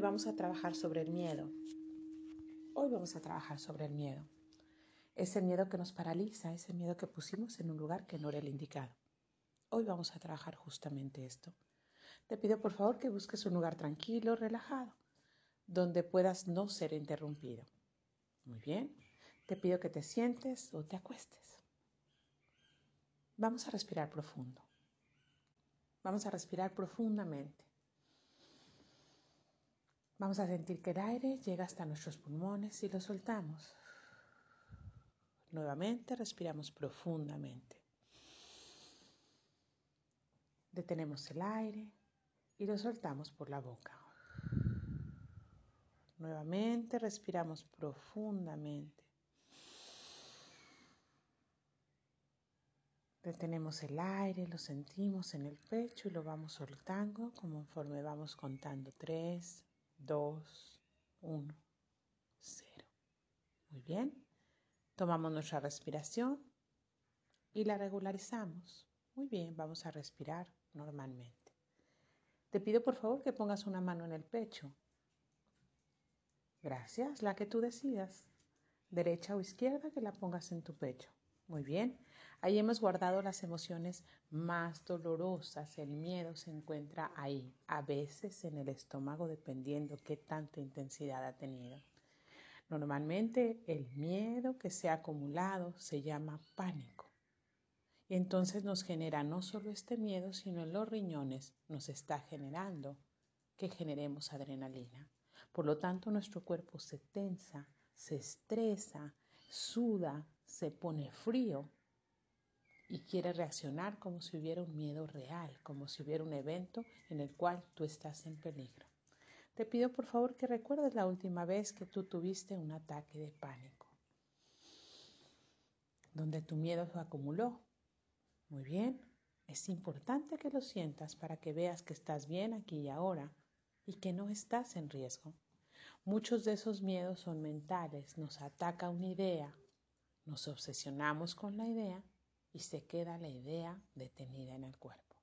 vamos a trabajar sobre el miedo. Hoy vamos a trabajar sobre el miedo. Ese miedo que nos paraliza, ese miedo que pusimos en un lugar que no era el indicado. Hoy vamos a trabajar justamente esto. Te pido por favor que busques un lugar tranquilo, relajado, donde puedas no ser interrumpido. Muy bien. Te pido que te sientes o te acuestes. Vamos a respirar profundo. Vamos a respirar profundamente. Vamos a sentir que el aire llega hasta nuestros pulmones y lo soltamos. Nuevamente respiramos profundamente. Detenemos el aire y lo soltamos por la boca. Nuevamente respiramos profundamente. Detenemos el aire, lo sentimos en el pecho y lo vamos soltando conforme vamos contando 3, 2, 1, 0. Muy bien. Tomamos nuestra respiración y la regularizamos. Muy bien, vamos a respirar normalmente. Te pido por favor que pongas una mano en el pecho. Gracias, la que tú decidas. Derecha o izquierda, que la pongas en tu pecho. Muy bien. Ahí hemos guardado las emociones más dolorosas. El miedo se encuentra ahí, a veces en el estómago, dependiendo qué tanta intensidad ha tenido. Normalmente el miedo que se ha acumulado se llama pánico. Y entonces nos genera no solo este miedo, sino en los riñones nos está generando que generemos adrenalina. Por lo tanto, nuestro cuerpo se tensa, se estresa, suda, se pone frío y quiere reaccionar como si hubiera un miedo real, como si hubiera un evento en el cual tú estás en peligro. Te pido por favor que recuerdes la última vez que tú tuviste un ataque de pánico, donde tu miedo se acumuló. Muy bien, es importante que lo sientas para que veas que estás bien aquí y ahora y que no estás en riesgo. Muchos de esos miedos son mentales, nos ataca una idea, nos obsesionamos con la idea y se queda la idea detenida en el cuerpo.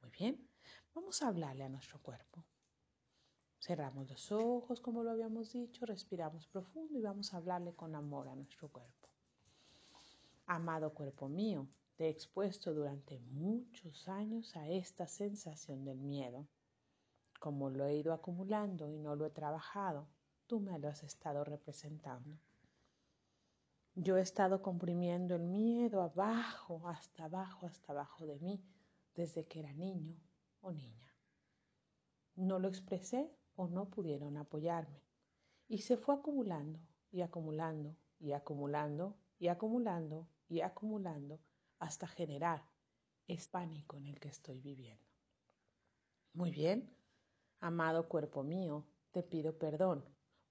Muy bien, vamos a hablarle a nuestro cuerpo. Cerramos los ojos, como lo habíamos dicho, respiramos profundo y vamos a hablarle con amor a nuestro cuerpo. Amado cuerpo mío, te he expuesto durante muchos años a esta sensación del miedo. Como lo he ido acumulando y no lo he trabajado, tú me lo has estado representando. Yo he estado comprimiendo el miedo abajo, hasta abajo, hasta abajo de mí, desde que era niño o niña. No lo expresé o no pudieron apoyarme. Y se fue acumulando y acumulando y acumulando y acumulando y acumulando hasta generar es pánico en el que estoy viviendo. Muy bien, amado cuerpo mío, te pido perdón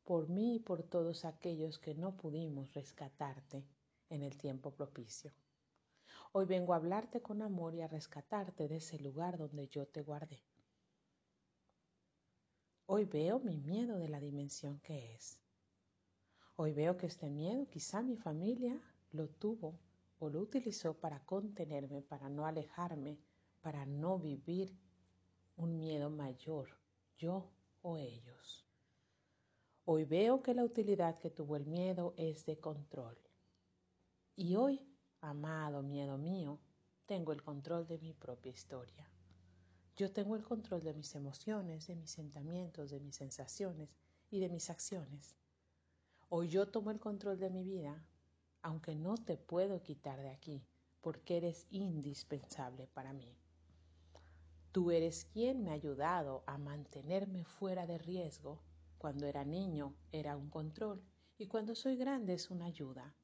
por mí y por todos aquellos que no pudimos rescatarte en el tiempo propicio. Hoy vengo a hablarte con amor y a rescatarte de ese lugar donde yo te guardé. Hoy veo mi miedo de la dimensión que es. Hoy veo que este miedo quizá mi familia lo tuvo o lo utilizó para contenerme, para no alejarme, para no vivir un miedo mayor, yo o ellos. Hoy veo que la utilidad que tuvo el miedo es de control. Y hoy, amado miedo mío, tengo el control de mi propia historia. Yo tengo el control de mis emociones, de mis sentimientos, de mis sensaciones y de mis acciones. Hoy yo tomo el control de mi vida, aunque no te puedo quitar de aquí, porque eres indispensable para mí. Tú eres quien me ha ayudado a mantenerme fuera de riesgo cuando era niño era un control y cuando soy grande es una ayuda.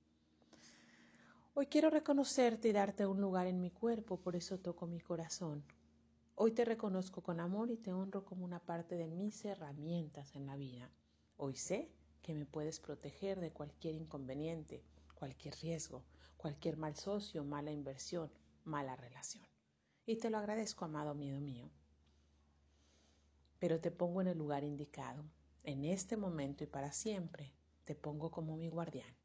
Hoy quiero reconocerte y darte un lugar en mi cuerpo, por eso toco mi corazón. Hoy te reconozco con amor y te honro como una parte de mis herramientas en la vida. Hoy sé que me puedes proteger de cualquier inconveniente, cualquier riesgo, cualquier mal socio, mala inversión, mala relación. Y te lo agradezco, amado miedo mío. Pero te pongo en el lugar indicado en este momento y para siempre, te pongo como mi guardián.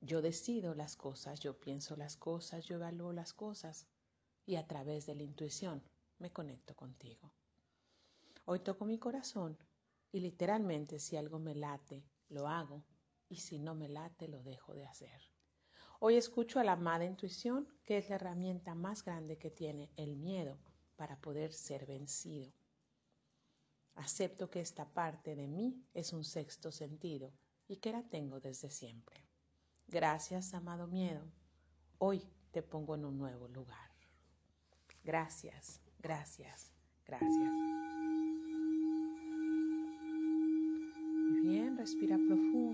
Yo decido las cosas, yo pienso las cosas, yo evalúo las cosas y a través de la intuición me conecto contigo. Hoy toco mi corazón y literalmente si algo me late, lo hago y si no me late, lo dejo de hacer. Hoy escucho a la amada intuición, que es la herramienta más grande que tiene el miedo para poder ser vencido. Acepto que esta parte de mí es un sexto sentido y que la tengo desde siempre. Gracias, amado miedo. Hoy te pongo en un nuevo lugar. Gracias, gracias, gracias. Muy bien, respira profundo.